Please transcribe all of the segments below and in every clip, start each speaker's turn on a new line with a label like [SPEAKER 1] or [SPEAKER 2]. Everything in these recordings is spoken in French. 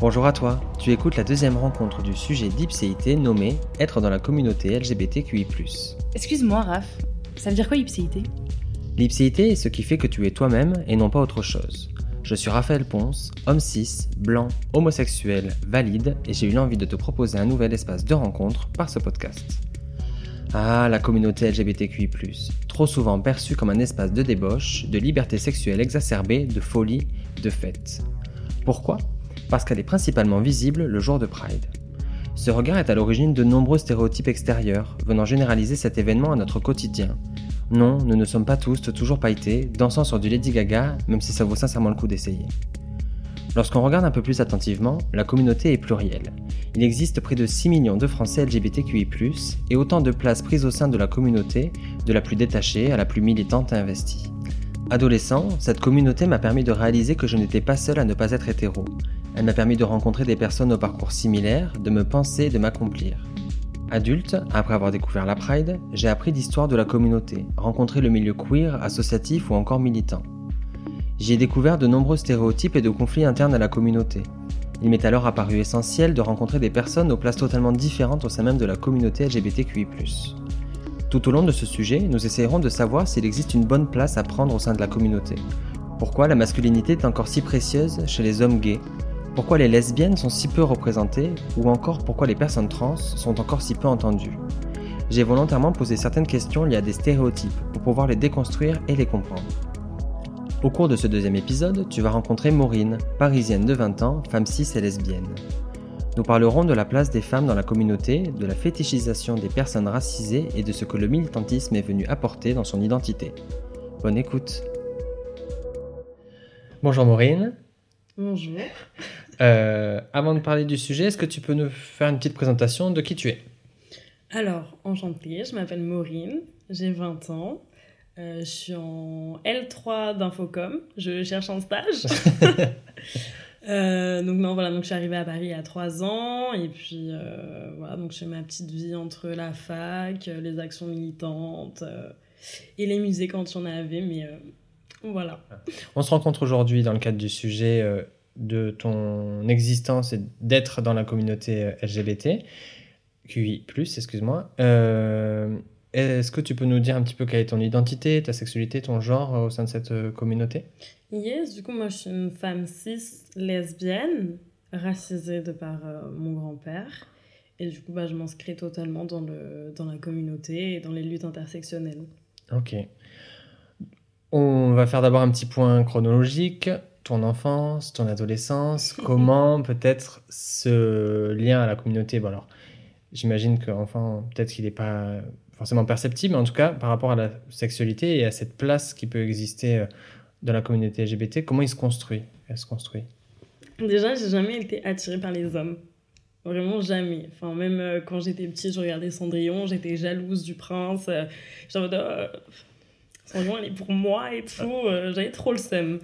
[SPEAKER 1] Bonjour à toi, tu écoutes la deuxième rencontre du sujet d'Ipséité nommé Être dans la communauté LGBTQI.
[SPEAKER 2] Excuse-moi, Raph, ça veut dire quoi Ipséité?
[SPEAKER 1] L'Ipséité est ce qui fait que tu es toi-même et non pas autre chose. Je suis Raphaël Ponce, homme cis, blanc, homosexuel, valide, et j'ai eu l'envie de te proposer un nouvel espace de rencontre par ce podcast. Ah, la communauté LGBTQI, trop souvent perçue comme un espace de débauche, de liberté sexuelle exacerbée, de folie, de fête. Pourquoi? Parce qu'elle est principalement visible le jour de Pride. Ce regard est à l'origine de nombreux stéréotypes extérieurs, venant généraliser cet événement à notre quotidien. Non, nous ne sommes pas tous toujours pailletés, dansant sur du Lady Gaga, même si ça vaut sincèrement le coup d'essayer. Lorsqu'on regarde un peu plus attentivement, la communauté est plurielle. Il existe près de 6 millions de Français LGBTQI, et autant de places prises au sein de la communauté, de la plus détachée à la plus militante et investie. Adolescent, cette communauté m'a permis de réaliser que je n'étais pas seul à ne pas être hétéro, elle m'a permis de rencontrer des personnes au parcours similaire, de me penser et de m'accomplir. Adulte, après avoir découvert la Pride, j'ai appris l'histoire de la communauté, rencontré le milieu queer, associatif ou encore militant. J'y ai découvert de nombreux stéréotypes et de conflits internes à la communauté. Il m'est alors apparu essentiel de rencontrer des personnes aux places totalement différentes au sein même de la communauté LGBTQI. Tout au long de ce sujet, nous essayerons de savoir s'il existe une bonne place à prendre au sein de la communauté. Pourquoi la masculinité est encore si précieuse chez les hommes gays? Pourquoi les lesbiennes sont si peu représentées ou encore pourquoi les personnes trans sont encore si peu entendues? J'ai volontairement posé certaines questions liées à des stéréotypes pour pouvoir les déconstruire et les comprendre. Au cours de ce deuxième épisode, tu vas rencontrer Maureen, parisienne de 20 ans, femme cis et lesbienne. Nous parlerons de la place des femmes dans la communauté, de la fétichisation des personnes racisées et de ce que le militantisme est venu apporter dans son identité. Bonne écoute. Bonjour Maureen.
[SPEAKER 2] Bonjour.
[SPEAKER 1] Euh, avant de parler du sujet, est-ce que tu peux nous faire une petite présentation de qui tu es?
[SPEAKER 2] Alors, enchantée, je m'appelle Maureen, j'ai 20 ans. Euh, je suis en L3 d'Infocom, je cherche un stage. Euh, donc non, voilà, donc je suis arrivée à Paris à 3 ans et puis voilà, donc je fais ma petite vie entre la fac, les actions militantes et les musées quand il y en avait, mais voilà.
[SPEAKER 1] On se rencontre aujourd'hui dans le cadre du sujet de ton existence et d'être dans la communauté euh, LGBT, QI+, excuse-moi. Euh, est-ce que tu peux nous dire un petit peu quelle est ton identité, ta sexualité, ton genre euh, au sein de cette communauté?
[SPEAKER 2] Yes, du coup, moi, je suis une femme cis lesbienne, racisée de par mon grand-père. Et du coup, bah, je m'inscris totalement dans, le, dans la communauté et dans les luttes intersectionnelles.
[SPEAKER 1] Ok. On va faire d'abord un petit point chronologique ton enfance, ton adolescence, comment peut-être ce lien à la communauté, bon alors j'imagine qu'enfin peut-être qu'il n'est pas forcément perceptible, mais en tout cas par rapport à la sexualité et à cette place qui peut exister euh, dans la communauté LGBT, comment il se construit Elle se construit?
[SPEAKER 2] Déjà, j'ai jamais été attirée par les hommes. Vraiment jamais. Enfin, même euh, quand j'étais petite, je regardais Cendrillon, j'étais jalouse du prince. Euh, j'étais Cendrillon, elle est pour moi et tout. J'avais trop le seum.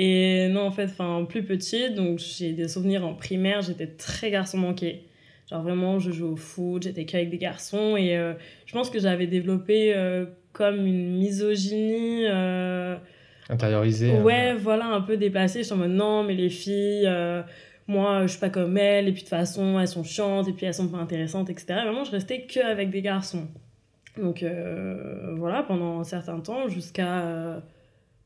[SPEAKER 2] Et non, en fait, enfin, plus petite, donc j'ai des souvenirs en primaire, j'étais très garçon manqué. Genre vraiment, je jouais au foot, j'étais qu'avec des garçons et euh, je pense que j'avais développé euh, comme une misogynie. Euh,
[SPEAKER 1] Intériorisée.
[SPEAKER 2] Hein. Ouais, voilà, un peu dépassée. Je suis en mode non, mais les filles, moi, je suis pas comme elles, et puis de toute façon, elles sont chiantes, et puis elles sont pas intéressantes, etc. vraiment, je restais que avec des garçons. Donc voilà, pendant un certain temps, jusqu'à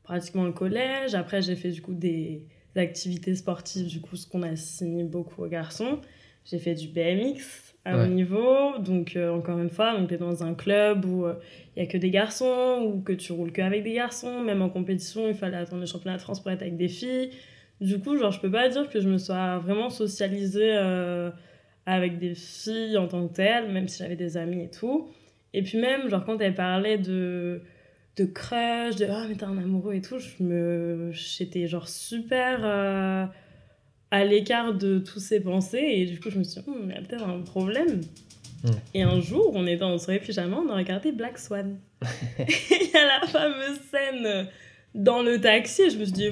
[SPEAKER 2] pratiquement le collège. Après, j'ai fait du coup des activités sportives, du coup, ce qu'on assigné beaucoup aux garçons. J'ai fait du BMX à haut niveau. Donc, euh, encore une fois, tu es dans un club où il euh, n'y a que des garçons ou que tu roules qu'avec des garçons. Même en compétition, il fallait attendre le championnat de France pour être avec des filles. Du coup, genre, je peux pas dire que je me sois vraiment socialisée euh, avec des filles en tant que telles, même si j'avais des amis et tout. Et puis même, genre, quand elle parlait de de crush, de ah mais t'es un amoureux et tout, je me j'étais genre super euh, à l'écart de tous ces pensées et du coup je me suis dit hmm, il y a peut-être un problème. Hmm. Et un jour, on était en soirée pyjama, on a regardé Black Swan. Il y a la fameuse scène dans le taxi et je me suis dit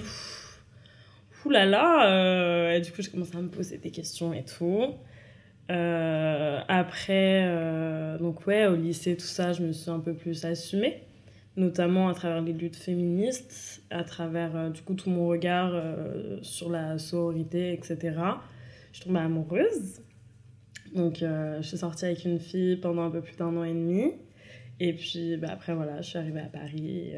[SPEAKER 2] oulala là là, euh, et du coup j'ai commencé à me poser des questions et tout. Euh, après, donc ouais, au lycée, tout ça, je me suis un peu plus assumée notamment à travers les luttes féministes, à travers euh, du coup tout mon regard euh, sur la sororité, etc. je suis tombée amoureuse. Donc, je suis sortie avec une fille pendant un peu plus d'un an et demi. Et puis, bah, après, voilà, je suis arrivée à Paris.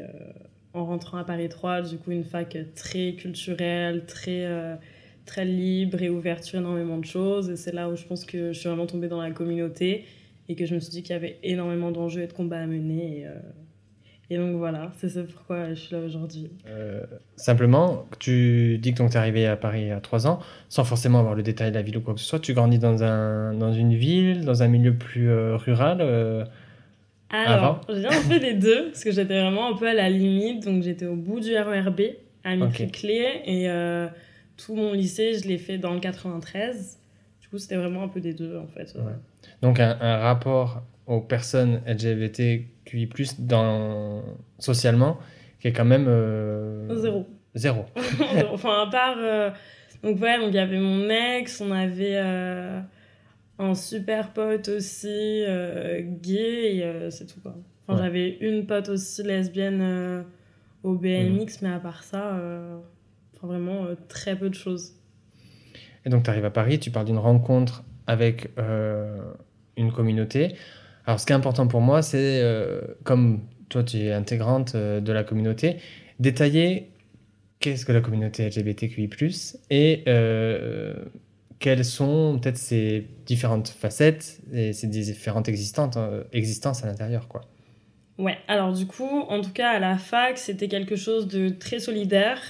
[SPEAKER 2] en rentrant à Paris 3, du coup, une fac très culturelle, très très libre et ouverte sur énormément de choses. Et c'est là où je pense que je suis vraiment tombée dans la communauté et que je me suis dit qu'il y avait énormément d'enjeux et de combats à mener. Euh, et donc voilà, c'est ça pourquoi je suis là aujourd'hui.
[SPEAKER 1] Euh, simplement, tu dis que tu es arrivé à Paris à 3 ans, sans forcément avoir le détail de la ville ou quoi que ce soit. Tu grandis dans, un, dans une ville, dans un milieu plus euh, rural
[SPEAKER 2] Alors, j'ai un peu les deux, parce que j'étais vraiment un peu à la limite. Donc j'étais au bout du RERB, à Micré-Clé. Et tout mon lycée, je l'ai fait dans le 93. Du coup, c'était vraiment un peu des deux, en fait.
[SPEAKER 1] Donc, un, rapport aux personnes LGBTQI+, dans, socialement, qui est quand même... Euh,
[SPEAKER 2] zéro.
[SPEAKER 1] Zéro.
[SPEAKER 2] enfin, à part... Euh, donc, ouais, donc il y avait mon ex, on avait euh, un super pote aussi, gay, et c'est tout, quoi. Enfin, j'avais une pote aussi lesbienne au BMX, mais à part ça vraiment euh, très peu de choses.
[SPEAKER 1] Et donc, tu arrives à Paris, tu parles d'une rencontre avec une communauté. Alors, ce qui est important pour moi, c'est, euh, comme toi, tu es intégrante de la communauté, détailler qu'est-ce que la communauté LGBTQI, et quelles sont peut-être ces différentes facettes et ces différentes existantes, existences à l'intérieur. quoi.
[SPEAKER 2] Ouais, alors du coup, en tout cas à la fac, c'était quelque chose de très solidaire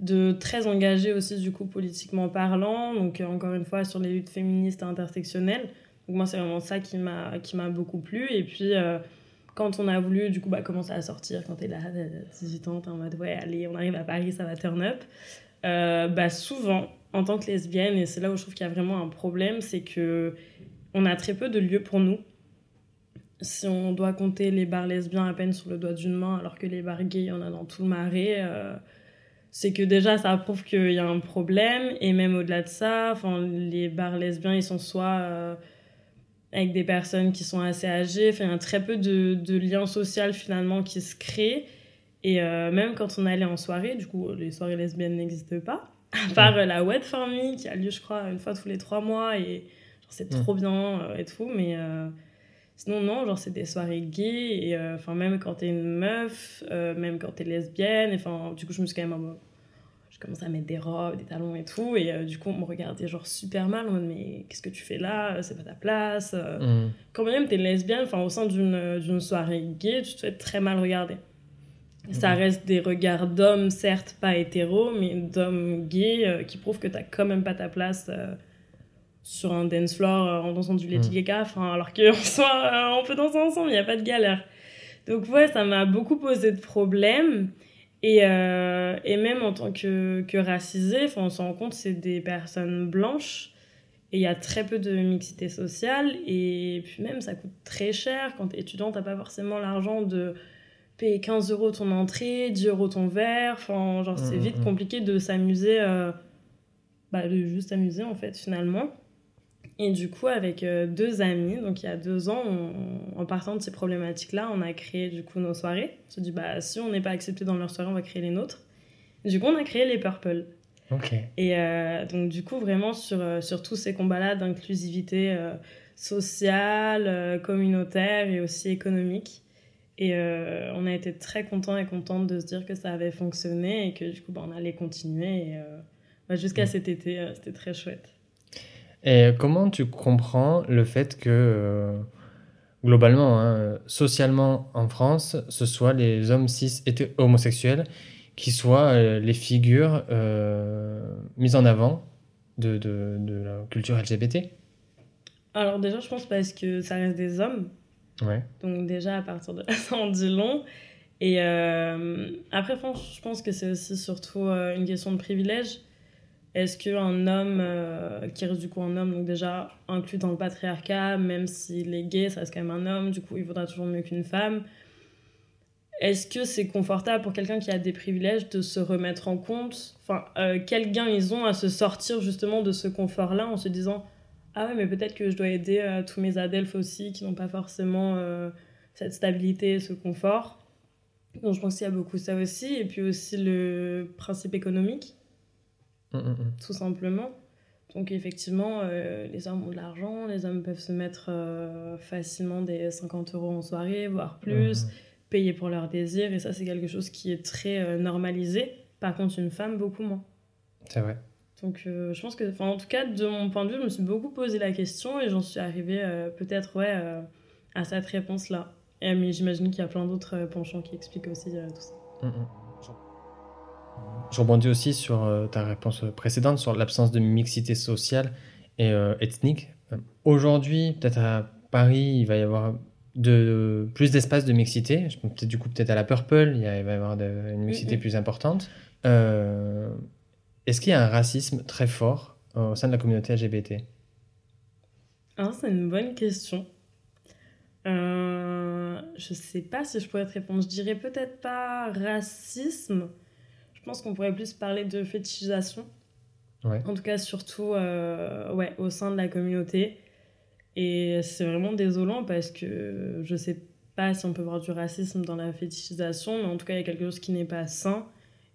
[SPEAKER 2] de très engagé aussi du coup politiquement parlant donc euh, encore une fois sur les luttes féministes et intersectionnelles donc moi c'est vraiment ça qui m'a qui m'a beaucoup plu. Et puis euh, quand on a voulu du coup bah, commencer à sortir quand t'es là 18 ans t'es en mode ouais allez on arrive à Paris ça va turn up. Euh, bah souvent en tant que lesbienne et c'est là où je trouve qu'il y a vraiment un problème c'est que on a très peu de lieux pour nous. Si on doit compter les bars lesbiens à peine sur le doigt d'une main alors que les bars gays il y en a dans tout le marais c'est que déjà ça prouve qu'il y a un problème. Et même au-delà de ça les bars lesbiens ils sont soit euh, avec des personnes qui sont assez âgées enfin il y a très peu de, de liens sociaux finalement qui se créent. Et euh, même quand on allait en soirée du coup les soirées lesbiennes n'existent pas. À part la Wet For Me qui a lieu je crois une fois tous les trois mois et c'est trop bien euh, et tout. Mais Sinon, non, genre, c'est des soirées gays, et euh, enfin, même quand t'es une meuf, euh, même quand t'es lesbienne, enfin, du coup, je me suis quand même. Je commençais à mettre des robes, des talons et tout, et euh, du coup, on me regardait genre super mal, en mode, mais qu'est-ce que tu fais là? C'est pas ta place. Mm. Quand même t'es lesbienne, enfin, au sein d'une soirée gay, tu te fais très mal regarder. Ça mm. reste des regards d'hommes, certes pas hétéros, mais d'hommes gays qui prouvent que t'as quand même pas ta place sur un dance floor euh, en dansant du Lady mm. Gaga, alors qu'on soit, euh, on peut danser ensemble, il n'y a pas de galère. Donc ouais, ça m'a beaucoup posé de problèmes. Et, euh, et même en tant que, que racisée, on se rend compte c'est des personnes blanches et il y a très peu de mixité sociale. Et puis même, ça coûte très cher. Quand tu es étudiant, tu pas forcément l'argent de payer 15 euros ton entrée, 10 euros ton verre. Enfin, genre, c'est mm, vite mm, compliqué de s'amuser, bah, de juste s'amuser en fait, finalement. Et du coup, avec euh, deux amis, donc il y a deux ans, en partant de ces problématiques-là, on a créé du coup nos soirées. On s'est dit, bah, si on n'est pas accepté dans leurs soirées, on va créer les nôtres. Du coup, on a créé les Purple. Et euh, donc, du coup, vraiment sur, euh, sur tous ces combats-là d'inclusivité sociale, communautaire et aussi économique. Et on a été très contents et contentes de se dire que ça avait fonctionné et que du coup, bah, on allait continuer. Et, bah, jusqu'à mm. cet été, c'était très chouette.
[SPEAKER 1] Et comment tu comprends le fait que, euh, globalement, hein, socialement en France, ce soit les hommes cis et homosexuels qui soient euh, les figures euh, mises en avant de, de, de, la culture LGBT
[SPEAKER 2] Alors déjà, je pense parce que ça reste des hommes.
[SPEAKER 1] Ouais.
[SPEAKER 2] Donc déjà, à partir de là, ça en dit long. Et après, je pense que c'est aussi surtout une question de privilège. Est-ce qu'un homme, euh, qui reste du coup un homme, donc déjà inclus dans le patriarcat, même s'il est gay, ça reste quand même un homme, du coup il vaudra toujours mieux qu'une femme. Est-ce que c'est confortable pour quelqu'un qui a des privilèges de se remettre en compte? Enfin, euh, quel gain ils ont à se sortir justement de ce confort-là en se disant Ah ouais, mais peut-être que je dois aider euh, tous mes adelphes aussi qui n'ont pas forcément cette stabilité, ce confort. Donc je pense qu'il y a beaucoup ça aussi. Et puis aussi le principe économique Mm, mm, mm. tout simplement. Donc effectivement, euh, les hommes ont de l'argent, les hommes peuvent se mettre euh, facilement des 50 euros en soirée, voire plus, payer pour leurs désirs, et ça c'est quelque chose qui est très euh, normalisé. Par contre, une femme, beaucoup moins.
[SPEAKER 1] C'est vrai.
[SPEAKER 2] Donc je pense que, en tout cas, de mon point de vue, je me suis beaucoup posé la question et j'en suis arrivée peut-être ouais, à cette réponse-là. Mais j'imagine qu'il y a plein d'autres penchants qui expliquent aussi tout ça.
[SPEAKER 1] Je rebondis aussi sur euh, ta réponse précédente sur l'absence de mixité sociale et euh, ethnique. Euh, Aujourd'hui, peut-être à Paris, il va y avoir de, plus d'espace de mixité. Peut-être du coup, peut-être à la Purple, il, y a- il va y avoir de- une mixité plus importante. Euh, Est-ce qu'il y a un racisme très fort au sein de la communauté LGBT
[SPEAKER 2] c'est une bonne question. Euh, je sais pas si je pourrais te répondre. Je dirais peut-être pas racisme. Pense qu'on pourrait plus parler de fétichisation.
[SPEAKER 1] Ouais.
[SPEAKER 2] En tout cas, surtout euh, ouais, au sein de la communauté. Et c'est vraiment désolant parce que je sais pas si on peut voir du racisme dans la fétichisation, mais en tout cas, il y a quelque chose qui n'est pas sain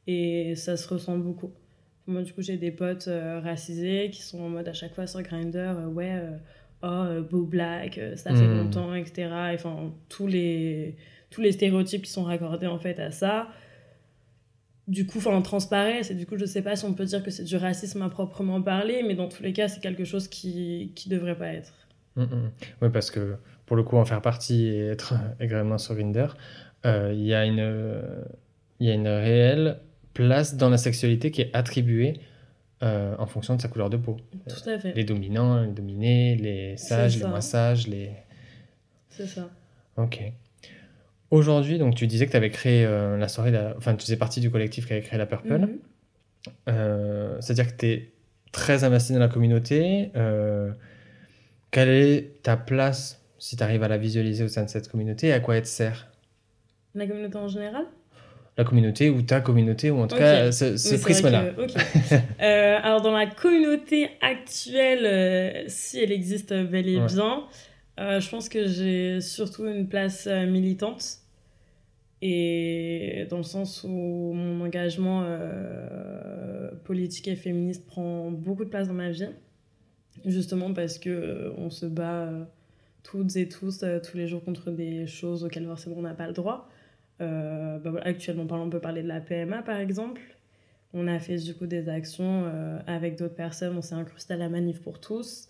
[SPEAKER 2] et ça se ressent beaucoup. Moi, du coup, j'ai des potes euh, racisés qui sont en mode à chaque fois sur Grindr, euh, ouais, euh, oh, beau black, ça fait
[SPEAKER 1] Mm.
[SPEAKER 2] longtemps, etc. Et, Enfin, tous les, tous les stéréotypes qui sont raccordés en fait à ça. Du coup, enfin, transparaissent et du coup, je sais pas si on peut dire que c'est du racisme à proprement parler, mais dans tous les cas, c'est quelque chose qui, qui devrait pas être.
[SPEAKER 1] Oui, parce que pour le coup, en faire partie et être agréablement sur Grindr, euh, il y a une, y a une réelle place dans la sexualité qui est attribuée euh, en fonction de sa couleur de peau.
[SPEAKER 2] Tout à fait.
[SPEAKER 1] Les dominants, les dominés, les sages, les moins sages, les...
[SPEAKER 2] C'est ça.
[SPEAKER 1] Ok. Aujourd'hui, donc tu disais que tu avais créé euh, la soirée, la- enfin tu faisais partie du collectif qui avait créé la Purple.
[SPEAKER 2] Mhm.
[SPEAKER 1] Euh, C'est-à-dire que tu es très investi dans la communauté. euh, quelle est ta place, si tu arrives à la visualiser au sein de cette communauté, et à quoi elle te sert?
[SPEAKER 2] La communauté en général?
[SPEAKER 1] La communauté ou ta communauté, ou en tout cas ce, ce
[SPEAKER 2] Oui,
[SPEAKER 1] prisme-là.
[SPEAKER 2] Euh, alors, dans la communauté actuelle, euh, si elle existe bel et
[SPEAKER 1] Ouais.
[SPEAKER 2] bien, euh, je pense que j'ai surtout une place militante. Et dans le sens où mon engagement euh, politique et féministe prend beaucoup de place dans ma vie. Justement parce que euh, on se bat euh, toutes et tous tous les jours contre des choses auxquelles forcément on n'a pas le droit. Bah voilà, actuellement on peut parler de la PMA par exemple. On a fait du coup des actions avec d'autres personnes. On s'est incrusté à la manif pour tous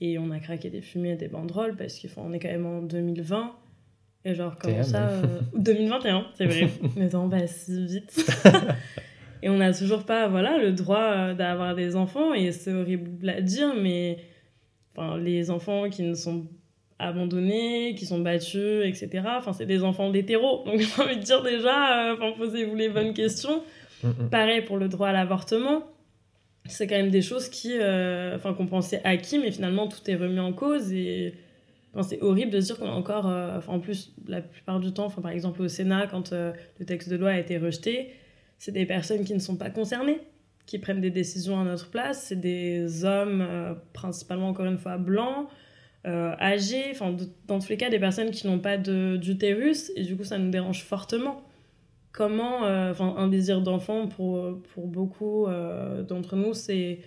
[SPEAKER 2] et on a craqué des fumées et des banderoles parce qu'on est quand même en 2020. Et genre, comment ça euh, 2021, c'est vrai. Le temps passe si vite. et on n'a toujours pas voilà, le droit euh, d'avoir des enfants. Et c'est horrible à dire, mais enfin, les enfants qui ne sont abandonnés, qui sont battus, etc. Enfin, c'est des enfants d'hétéros. Donc j'ai envie de dire déjà, euh, enfin, posez-vous les bonnes questions.
[SPEAKER 1] Mm, mm.
[SPEAKER 2] Pareil pour le droit à l'avortement. C'est quand même des choses qui, euh, enfin, qu'on pensait acquis, mais finalement tout est remis en cause et c'est horrible de se dire qu'on a encore, euh, en plus la plupart du temps, par exemple au Sénat, quand euh, le texte de loi a été rejeté, c'est des personnes qui ne sont pas concernées qui prennent des décisions à notre place. C'est des hommes, euh, principalement encore une fois blancs, euh, âgés, enfin, dans tous les cas, des personnes qui n'ont pas d'utérus et du coup ça nous dérange fortement comment, enfin, un désir d'enfant pour, pour beaucoup d'entre nous, c'est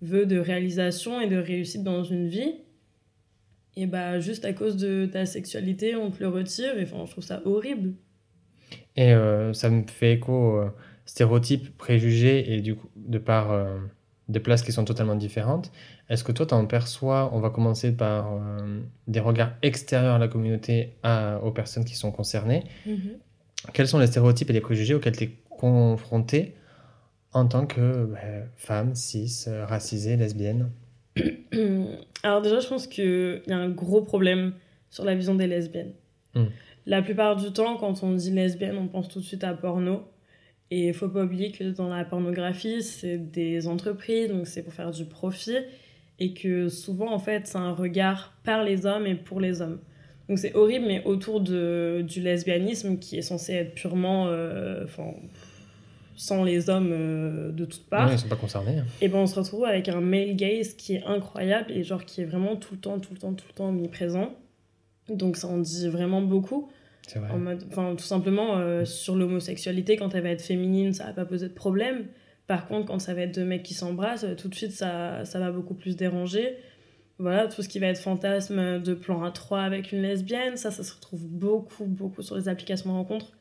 [SPEAKER 2] vœu de réalisation et de réussite dans une vie. Et bah, juste à cause de ta sexualité, on te le retire. Et enfin, je trouve ça horrible.
[SPEAKER 1] Et euh, ça me fait écho euh, stéréotypes, préjugés, et du coup, de par euh, des places qui sont totalement différentes. Est-ce que toi, tu en perçois, on va commencer par euh, des regards extérieurs à la communauté à- aux personnes qui sont concernées. Quels sont les stéréotypes et les préjugés auxquels tu es confronté en tant que ben, femme, cis, racisée, lesbienne?
[SPEAKER 2] Alors déjà, je pense qu'il y a un gros problème sur la vision des lesbiennes.
[SPEAKER 1] Mm.
[SPEAKER 2] La plupart du temps, quand on dit lesbienne, on pense tout de suite à porno. Et il faut pas oublier que dans la pornographie, c'est des entreprises, donc c'est pour faire du profit. Et que souvent, en fait, c'est un regard par les hommes et pour les hommes. Donc c'est horrible, mais autour de, du lesbianisme, qui est censé être purement... euh, sans les hommes euh, de toutes parts
[SPEAKER 1] Non, ils ne sont pas concernés. hein.
[SPEAKER 2] et ben on se retrouve avec un male gaze qui est incroyable et genre qui est vraiment tout le temps, tout le temps, tout le temps omniprésent. Donc ça en dit vraiment beaucoup.
[SPEAKER 1] C'est vrai.
[SPEAKER 2] En mode, enfin tout simplement euh, sur l'homosexualité, quand elle va être féminine, ça va pas poser de problème. Par contre, quand ça va être deux mecs qui s'embrassent, tout de suite, ça, ça va beaucoup plus déranger. Voilà, tout ce qui va être fantasme de plan à 3 avec une lesbienne, ça, ça se retrouve beaucoup, beaucoup sur les applications de rencontres.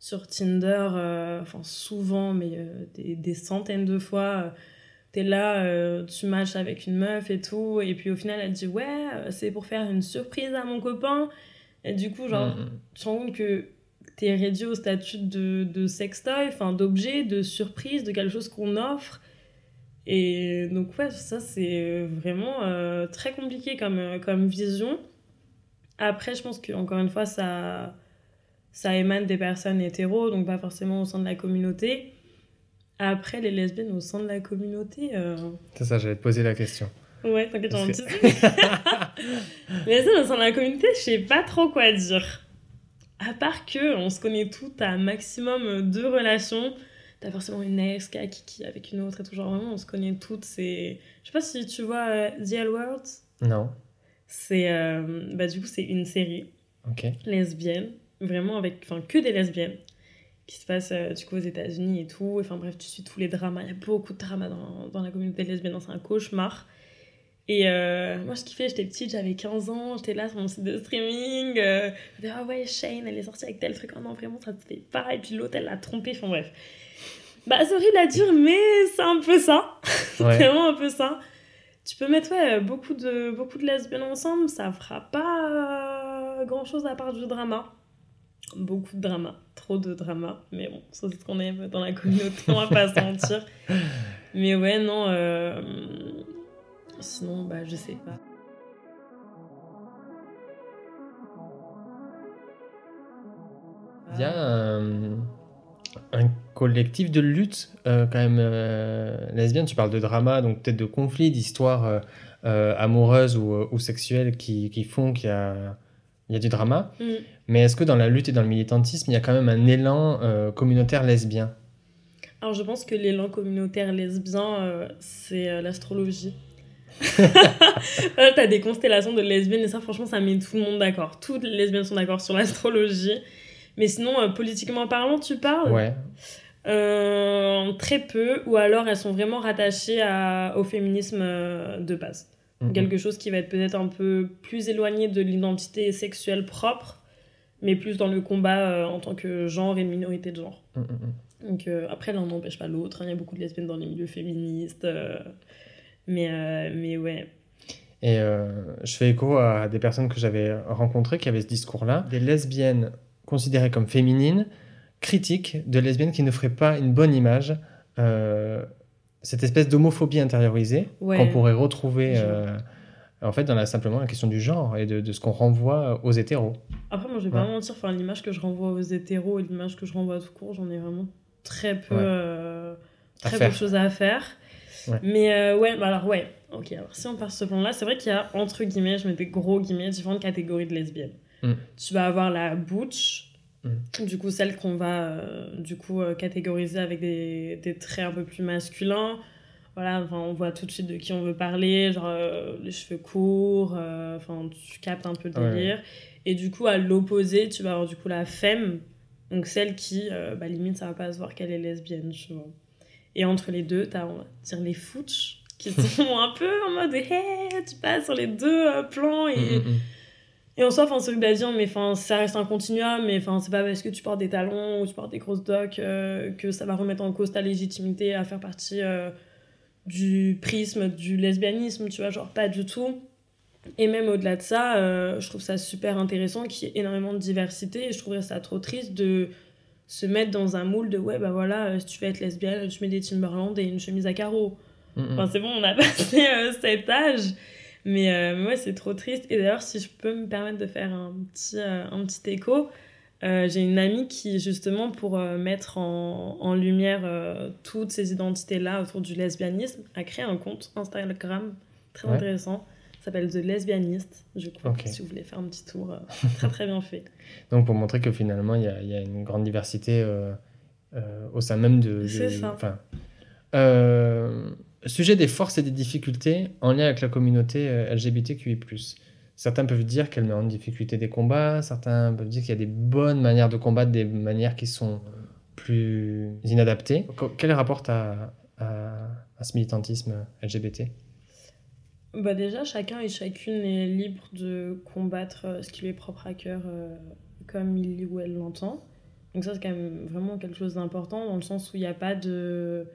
[SPEAKER 2] Sur Tinder, euh, enfin souvent, mais euh, des, des, centaines de fois, euh, t'es là, tu matches avec une meuf et tout, et puis au final, elle dit Ouais, c'est pour faire une surprise à mon copain. Et du coup, genre, mm, mm. tu te rends compte que t'es réduit au statut de, de sextoy, enfin d'objet, de surprise, de quelque chose qu'on offre. Et donc, ouais, ça, c'est vraiment euh, très compliqué comme, comme vision. Après, je pense qu'encore une fois, ça, ça émane des personnes hétéros, donc pas forcément au sein de la communauté. Après, les lesbiennes au sein de la communauté. Euh,
[SPEAKER 1] c'est ça, j'allais te poser la question.
[SPEAKER 2] Ouais, t'inquiète, j'en que... Les lesbiennes au sein de la communauté, je sais pas trop quoi dire. À part que on se connaît toutes à maximum deux relations t'as forcément une ex qui a kiki avec une autre et tout. Genre, vraiment, on se connaît toutes. C'est... Je sais pas si tu vois euh, The L World.
[SPEAKER 1] Non.
[SPEAKER 2] C'est. Euh, bah, du coup, c'est une série
[SPEAKER 1] Ok.
[SPEAKER 2] lesbienne. Vraiment avec. Enfin, que des lesbiennes. Qui se passe euh, du coup aux États-Unis et tout. Enfin, bref, tu suis tous les dramas. Il y a beaucoup de dramas dans, dans la communauté lesbienne. C'est un cauchemar. Et moi, je kiffais, j'étais petite, j'avais 15 ans, j'étais là sur mon site de streaming. Euh, ah ouais, Shane, elle est sortie avec tel truc. Oh non, vraiment, ça te fait pas. Et puis l'autre, elle l'a trompé. Enfin bref. Bah, c'est horrible à dire, mais c'est un peu ça. vraiment un peu ça. Tu peux mettre ouais, beaucoup, de, beaucoup de lesbiennes ensemble, ça fera pas euh, grand chose à part du drama. Beaucoup de drama, trop de drama. Mais bon, ça c'est ce qu'on aime dans la communauté, on va pas se mentir. Mais ouais, non. Euh... Sinon, bah, je sais pas.
[SPEAKER 1] Il y a un un collectif de lutte euh, quand même euh, lesbienne. Tu parles de drama, donc peut-être de conflits, d'histoires euh, amoureuses ou, sexuelles qui, qui font qu'il y a, il y a du drama. Mm. Mais est-ce que dans la lutte et dans le militantisme, il y a quand même un élan communautaire lesbien?
[SPEAKER 2] Alors je pense que l'élan communautaire lesbien, c'est l'astrologie. T'as des constellations de lesbiennes et ça franchement ça met tout le monde d'accord. Toutes les lesbiennes sont d'accord sur l'astrologie. Mais sinon, euh, politiquement parlant, tu parles?
[SPEAKER 1] Ouais.
[SPEAKER 2] Euh, très peu, ou alors elles sont vraiment rattachées à, au féminisme euh, de base. Mhm. Quelque chose qui va être peut-être un peu plus éloigné de l'identité sexuelle propre, mais plus dans le combat en tant que genre et minorité de genre. Mhm, mhm. Donc après, l'un n'empêche pas l'autre. Hein. Il y a beaucoup de lesbiennes dans les milieux féministes. mais, mais ouais.
[SPEAKER 1] Et je fais écho à des personnes que j'avais rencontrées qui avaient ce discours-là. Des lesbiennes considérées comme féminines, critiques de lesbiennes qui ne feraient pas une bonne image. Euh, cette espèce d'homophobie intériorisée qu'on pourrait retrouver euh, en fait dans la, simplement la question du genre et de, ce qu'on renvoie aux hétéros.
[SPEAKER 2] Après, moi, je vais pas mentir, enfin, l'image que je renvoie aux hétéros et l'image que je renvoie à tout court, j'en ai vraiment très peu, euh, très peu de choses à faire. Mais ouais, bah alors ouais, ok, alors si on part ce plan-là, c'est vrai qu'il y a entre guillemets, je mets des gros guillemets, différentes catégories de lesbiennes. Mm. Tu vas avoir la butch, mm. du coup celle qu'on va euh, du coup euh, catégoriser avec des, des, traits un peu plus masculins. Voilà, enfin, on voit tout de suite de qui on veut parler, genre euh, les cheveux courts, enfin tu captes un peu le délire. Et du coup à l'opposé, tu vas avoir du coup la femme, donc celle qui, bah, limite ça va pas se voir qu'elle est lesbienne, tu vois. Et entre les deux, t'as, on va dire, les fouches qui sont un peu en mode hey, tu passes sur les deux plans et. Mm, et en soi, enfin, c'est dire, mais enfin, ça reste un continuum, mais enfin, c'est pas parce que tu portes des talons ou tu portes des grosses docks euh, que ça va remettre en cause ta légitimité à faire partie euh, du prisme du lesbianisme, tu vois, genre pas du tout. Et même au-delà de ça, euh, je trouve ça super intéressant qu'il y ait énormément de diversité et je trouverais ça trop triste de se mettre dans un moule de ouais, bah voilà, si tu veux être lesbienne, tu mets des Timberland et une chemise à carreaux. Enfin, c'est bon, on a passé cet âge. Mais, euh, ouais, c'est trop triste. Et d'ailleurs, si je peux me permettre de faire un petit, euh, un petit écho, euh, j'ai une amie qui, justement, pour mettre en, en lumière toutes ces identités-là autour du lesbianisme, a créé un compte Instagram très intéressant. s'appelle The Lesbianist, je crois, si vous voulez faire un petit tour. très, très bien fait.
[SPEAKER 1] Donc, pour montrer que finalement, il y a, y a, une grande diversité au sein même de.
[SPEAKER 2] C'est ça.
[SPEAKER 1] Sujet des forces et des difficultés en lien avec la communauté euh, LGBTQI+. Certains peuvent dire qu'elle met en difficulté des combats, certains peuvent dire qu'il y a des bonnes manières de combattre, des manières qui sont plus inadaptées. Quel rapport tu as à, ce militantisme LGBT
[SPEAKER 2] bah déjà, chacun et chacune est libre de combattre euh, ce qui lui est propre à cœur euh, comme il ou elle l'entend. Donc ça, c'est quand même vraiment quelque chose d'important dans le sens où il n'y a pas de...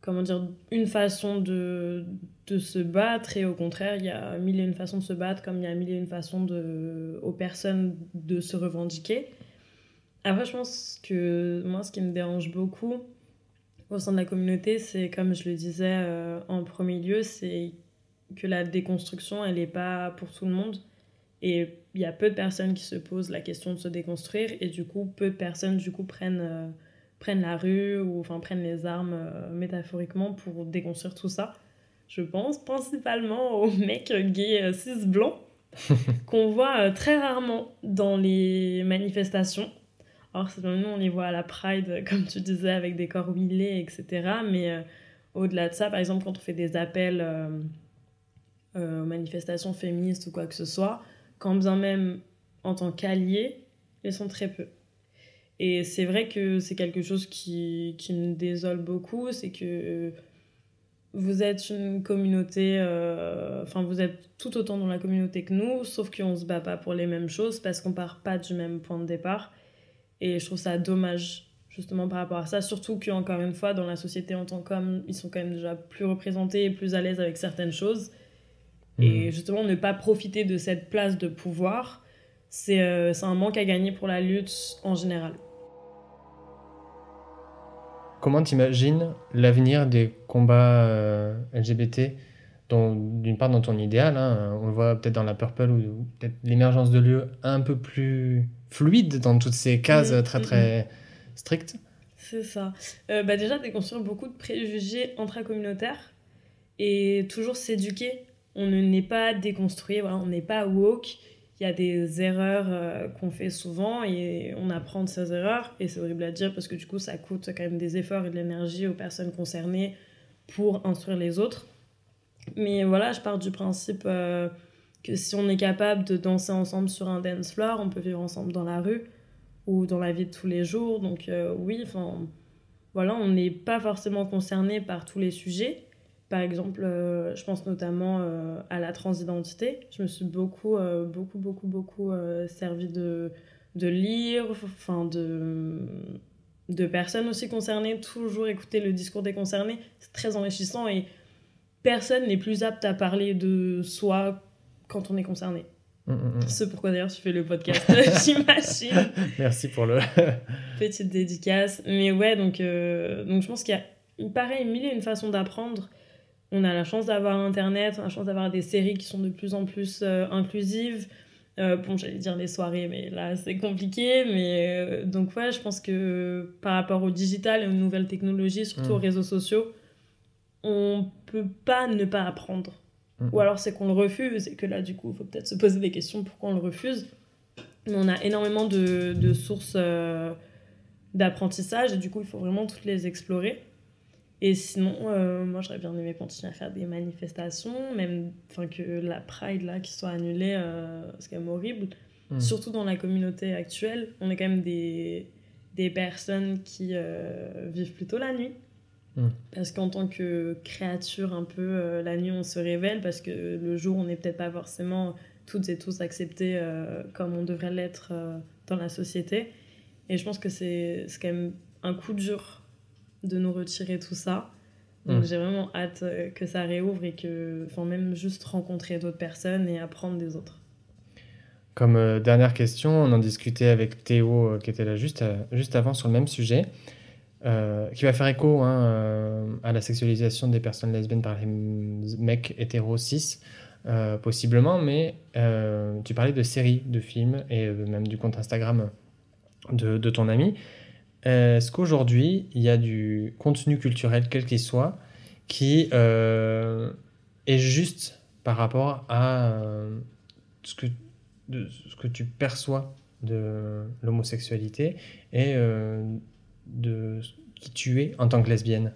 [SPEAKER 2] Comment dire Une façon de, de se battre et au contraire, il y a mille et une façons de se battre comme il y a mille et une façons de, aux personnes de se revendiquer. Après, je pense que moi, ce qui me dérange beaucoup au sein de la communauté, c'est comme je le disais euh, en premier lieu, c'est que la déconstruction, elle n'est pas pour tout le monde. Et il y a peu de personnes qui se posent la question de se déconstruire. Et du coup, peu de personnes, du coup, prennent, euh, prennent la rue ou enfin prennent les armes euh, métaphoriquement pour déconstruire tout ça. Je pense principalement aux mecs gays cis blancs qu'on voit très rarement dans les manifestations. Alors, nous, on les voit à la Pride, comme tu disais, avec des corps huilés, etc. Mais euh, au-delà de ça, par exemple, quand on fait des appels euh, euh, aux manifestations féministes ou quoi que ce soit, quand bien même en tant qu'alliés, ils sont très peu. Et c'est vrai que c'est quelque chose qui, qui, me désole beaucoup, c'est que vous êtes une communauté, enfin vous êtes tout autant dans la communauté que nous, sauf qu'on ne se bat pas pour les mêmes choses parce qu'on part pas du même point de départ. Et je trouve ça dommage, justement, par rapport à ça. Surtout qu'encore une fois, dans la société en tant qu'hommes, ils sont quand même déjà plus représentés et plus à l'aise avec certaines choses. Et mhm. justement, ne pas profiter de cette place de pouvoir, c'est euh, un manque à gagner pour la lutte en général.
[SPEAKER 1] Comment t'imagines l'avenir des combats euh, LGBT d'une part dans ton idéal, hein, on le voit peut-être dans la Purple ou peut-être l'émergence de lieux un peu plus fluide dans toutes ces cases mm, très mm, très mm. strictes?
[SPEAKER 2] C'est ça. Euh, bah déjà, déconstruire beaucoup de préjugés intracommunautaires et toujours s'éduquer. On ne n'est pas déconstruit, voilà, on n'est pas woke. Il y a des erreurs euh, qu'on fait souvent et on apprend de ces erreurs. Et c'est horrible à dire parce que du coup, ça coûte quand même des efforts et de l'énergie aux personnes concernées pour instruire les autres. Mais voilà, je pars du principe euh, que si on est capable de danser ensemble sur un dance floor, on peut vivre ensemble dans la rue ou dans la vie de tous les jours. Donc euh, oui, enfin voilà, on n'est pas forcément concerné par tous les sujets. Par exemple, euh, je pense notamment à la transidentité. Je me suis beaucoup, beaucoup, beaucoup, beaucoup servi de, de lire, enfin de, de personnes aussi concernées, toujours écouter le discours des concernés. C'est très enrichissant et personne n'est plus apte à parler de soi quand on est concerné. Mm, mm, mm. C'est pourquoi d'ailleurs tu fais le podcast, j'imagine.
[SPEAKER 1] Merci pour le.
[SPEAKER 2] Petite dédicace. Mais ouais, donc, euh, donc je pense qu'il y a pareil, mille et une façons d'apprendre. On a la chance d'avoir Internet, on a la chance d'avoir des séries qui sont de plus en plus euh, inclusives. Euh, bon, j'allais dire les soirées, mais là c'est compliqué. Mais donc, ouais, je pense que par rapport au digital et aux nouvelles technologies, surtout aux réseaux sociaux, on peut pas ne pas apprendre. Mhm. Ou alors c'est qu'on le refuse et que là, du coup, il faut peut-être se poser des questions pourquoi on le refuse. Mais on a énormément de, de sources euh, d'apprentissage et du coup, il faut vraiment toutes les explorer. Et sinon, euh, moi, j'aurais bien aimé continuer à faire des manifestations, même que la Pride, là, qui soit annulée, euh, c'est quand même horrible. Mhm. Surtout dans la communauté actuelle, on est quand même des, des personnes qui vivent plutôt la nuit. Mm. Parce qu'en tant que créature, un peu, euh, la nuit, on se révèle parce que le jour, on n'est peut-être pas forcément toutes et tous acceptés euh, comme on devrait l'être euh, dans la société. Et je pense que c'est quand même un coup dur de nous retirer tout ça. Donc mm. j'ai vraiment hâte que ça réouvre et que, enfin, même juste rencontrer d'autres personnes et apprendre des autres.
[SPEAKER 1] Comme dernière question, on en discutait avec Théo qui était là juste, juste avant sur le même sujet. Euh, qui va faire écho hein, euh, à la sexualisation des personnes lesbiennes par les mecs hétéros cis, euh, possiblement, mais tu parlais de séries, de films et même du compte Instagram de, de ton ami. Est-ce qu'aujourd'hui, il y a du contenu culturel, quel qu'il soit, qui est juste par rapport à ce, que, ce que tu perçois de l'homosexualité et de qui tu es en tant que lesbienne?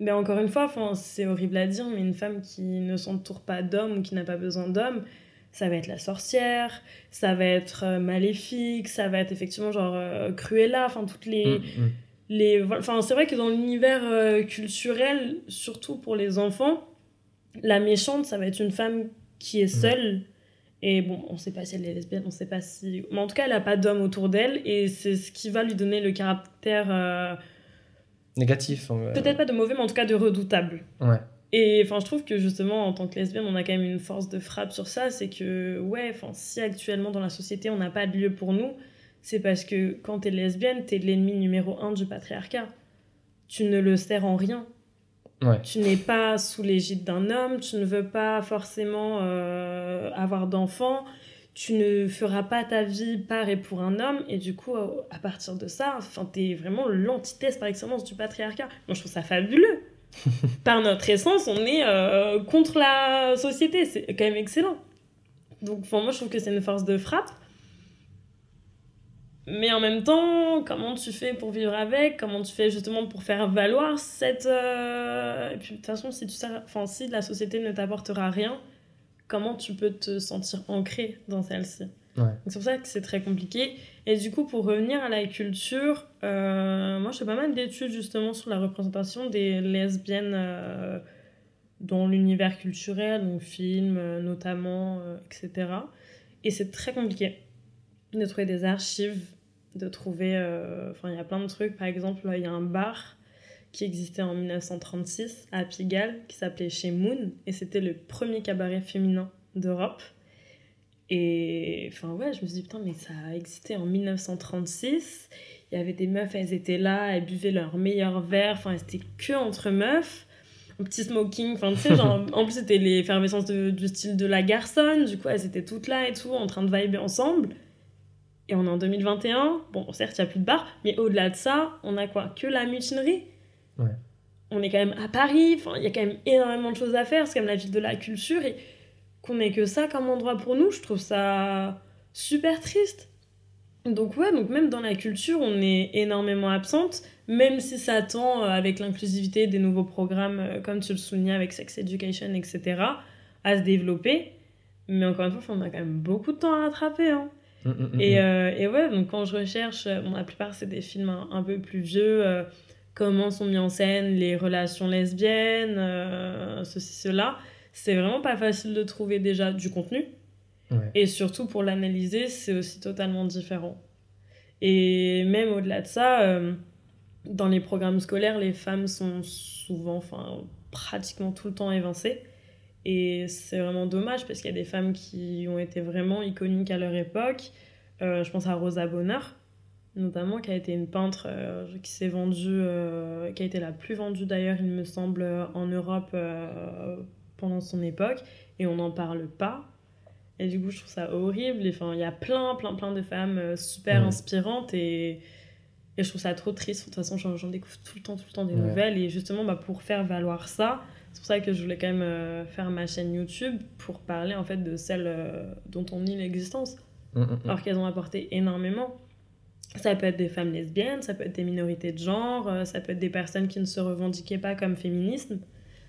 [SPEAKER 2] Mais encore une fois, c'est horrible à dire, mais une femme qui ne s'entoure pas d'hommes ou qui n'a pas besoin d'hommes, ça va être la sorcière, ça va être euh, maléfique, ça va être effectivement genre euh, Cruella, enfin toutes les... Mm, mm. les enfin c'est vrai que dans l'univers euh, culturel surtout pour les enfants la méchante ça va être une femme qui est seule et bon on sait pas si elle est lesbienne on sait pas si mais en tout cas elle a pas d'homme autour d'elle et c'est ce qui va lui donner le caractère euh,
[SPEAKER 1] Négatif.
[SPEAKER 2] peut-être pas de mauvais mais en tout cas de redoutable
[SPEAKER 1] Ouais.
[SPEAKER 2] Et enfin je trouve que justement en tant que lesbienne on a quand même une force de frappe sur ça c'est que ouais enfin si actuellement dans la société on n'a pas de lieu pour nous c'est parce que quand t'es lesbienne t'es l'ennemi numéro un du patriarcat tu ne le sers en rien
[SPEAKER 1] Ouais.
[SPEAKER 2] tu n'es pas sous l'égide d'un homme, tu ne veux pas forcément euh, avoir d'enfants, tu ne feras pas ta vie par et pour un homme, et du coup, à partir de ça, t'es vraiment l'antithèse par excellence du patriarcat. Moi, je trouve ça fabuleux. par notre essence, on est euh, contre la société, c'est quand même excellent. Donc, enfin, moi, je trouve que c'est une force de frappe. Mais en même temps, comment tu fais pour vivre avec? Comment tu fais justement pour faire valoir cette... euh, Et puis de toute façon, si, tu enfin, si la société ne t'apportera rien, comment tu peux te sentir ancré dans celle-ci? C'est pour ça que c'est très compliqué. Et du coup, pour revenir à la culture, euh, moi, je fais pas mal d'études justement sur la représentation des lesbiennes euh, dans l'univers culturel, donc films euh, notamment, euh, etc. Et c'est très compliqué de trouver des archives, de trouver... Enfin, il y a plein de trucs. Par exemple, il y a un bar qui existait en 1936 à Pigalle, qui s'appelait Chez Moon, et c'était le premier cabaret féminin d'Europe. Et enfin, ouais, je me suis dit, putain, mais ça a existé en 1936. Il y avait des meufs, elles étaient là, elles buvaient leur meilleur verre, enfin, étaient que entre meufs. Un petit smoking, enfin, tu sais, genre, en plus, c'était l'effervescence du style de la garçonne, du coup, elles étaient toutes là et tout, en train de vibrer ensemble. Et on est en 2021, bon, certes, il n'y a plus de bar, mais au-delà de ça, on a quoi? Que la mutinerie.
[SPEAKER 1] Ouais.
[SPEAKER 2] On est quand même à Paris, enfin, il y a quand même énormément de choses à faire, c'est quand même la ville de la culture, et qu'on ait que ça comme endroit pour nous, je trouve ça super triste. Donc ouais, donc même dans la culture, on est énormément absente, même si ça tend, euh, avec l'inclusivité des nouveaux programmes, euh, comme tu le soulignais avec Sex Education, etc., à se développer. Mais encore une fois, on a quand même beaucoup de temps à rattraper. Hein.
[SPEAKER 1] Mm, mm, mm,
[SPEAKER 2] Et, euh, et ouais, donc quand je recherche, bon, la plupart c'est des films un, un peu plus vieux, euh, comment sont mis en scène les relations lesbiennes, euh, ceci, cela. C'est vraiment pas facile de trouver déjà du contenu.
[SPEAKER 1] Ouais.
[SPEAKER 2] Et surtout pour l'analyser, c'est aussi totalement différent. Et même au-delà de ça, euh, dans les programmes scolaires, les femmes sont souvent, enfin pratiquement tout le temps évincées. Et c'est vraiment dommage parce qu'il y a des femmes qui ont été vraiment iconiques à leur époque. Euh, je pense à Rosa Bonheur, notamment, qui a été une peintre euh, qui s'est vendue, euh, qui a été la plus vendue d'ailleurs, il me semble, en Europe pendant son époque. Et on n'en parle pas. Et du coup, je trouve ça horrible. Enfin, il y a plein, plein, plein de femmes euh, super
[SPEAKER 1] Ouais.
[SPEAKER 2] inspirantes et, et je trouve ça trop triste. De toute façon, j'en découvre tout le temps, tout le temps des
[SPEAKER 1] Ouais.
[SPEAKER 2] nouvelles. Et justement, bah, pour faire valoir ça, c'est pour ça que je voulais quand même euh, faire ma chaîne YouTube pour parler en fait de celles euh, dont on nie l'existence,
[SPEAKER 1] Mm, mm, mm.
[SPEAKER 2] alors qu'elles ont apporté énormément. Ça peut être des femmes lesbiennes, ça peut être des minorités de genre, ça peut être des personnes qui ne se revendiquaient pas comme féminisme,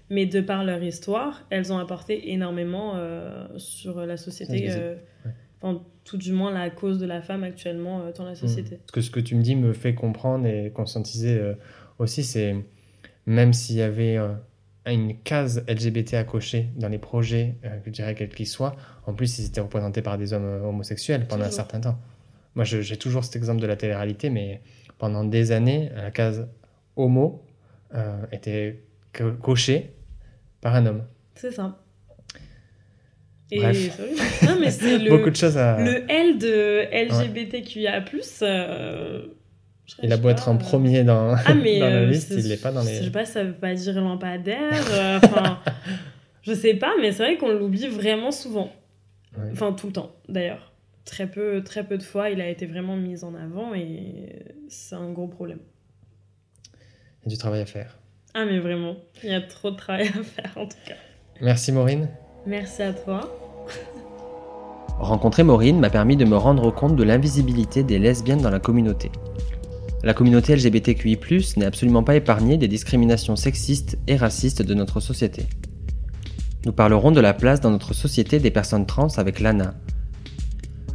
[SPEAKER 2] mais de par leur histoire, elles ont apporté énormément euh, sur la société, euh,
[SPEAKER 1] ouais.
[SPEAKER 2] enfin, tout du moins la cause de la femme actuellement euh, dans la société.
[SPEAKER 1] Parce que ce que tu me dis me fait comprendre et conscientiser euh, aussi, c'est même s'il y avait une case LGBT à cocher dans les projets, que je dirais quels qu'ils soient, en plus ils étaient représentés par des hommes homosexuels pendant un certain temps. Moi j'ai toujours cet exemple de la télé-réalité, mais pendant des années, la case homo était co- cochée par un homme.
[SPEAKER 2] C'est ça. Et
[SPEAKER 1] Bref.
[SPEAKER 2] Non, mais c'est le,
[SPEAKER 1] Beaucoup de choses à...
[SPEAKER 2] le L de LGBTQIA+, euh, je
[SPEAKER 1] Il a
[SPEAKER 2] je
[SPEAKER 1] beau être en
[SPEAKER 2] euh,
[SPEAKER 1] premier dans,
[SPEAKER 2] Ah, mais
[SPEAKER 1] dans la
[SPEAKER 2] euh,
[SPEAKER 1] liste, il n'est pas dans
[SPEAKER 2] Je
[SPEAKER 1] les...
[SPEAKER 2] sais pas, ça veut pas dire lampadaire. euh, Enfin, je sais pas, mais c'est vrai qu'on l'oublie vraiment souvent. Enfin, tout le temps, d'ailleurs. Très peu, très peu de fois, il a été vraiment mis en avant et c'est un gros problème.
[SPEAKER 1] Il y a du travail à faire.
[SPEAKER 2] Ah, mais vraiment, il y a trop de travail à faire en tout cas.
[SPEAKER 1] Merci Maureen.
[SPEAKER 2] Merci à toi.
[SPEAKER 1] Rencontrer Maureen m'a permis de me rendre compte de l'invisibilité des lesbiennes dans la communauté. La communauté LGBTQI+, n'est absolument pas épargnée des discriminations sexistes et racistes de notre société. Nous parlerons de la place dans notre société des personnes trans avec Lana.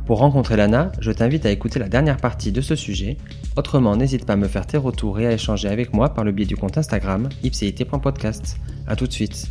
[SPEAKER 1] Pour rencontrer Lana, je t'invite à écouter la dernière partie de ce sujet. Autrement, n'hésite pas à me faire tes retours et à échanger avec moi par le biais du compte Instagram ipcit.podcast. A tout de suite.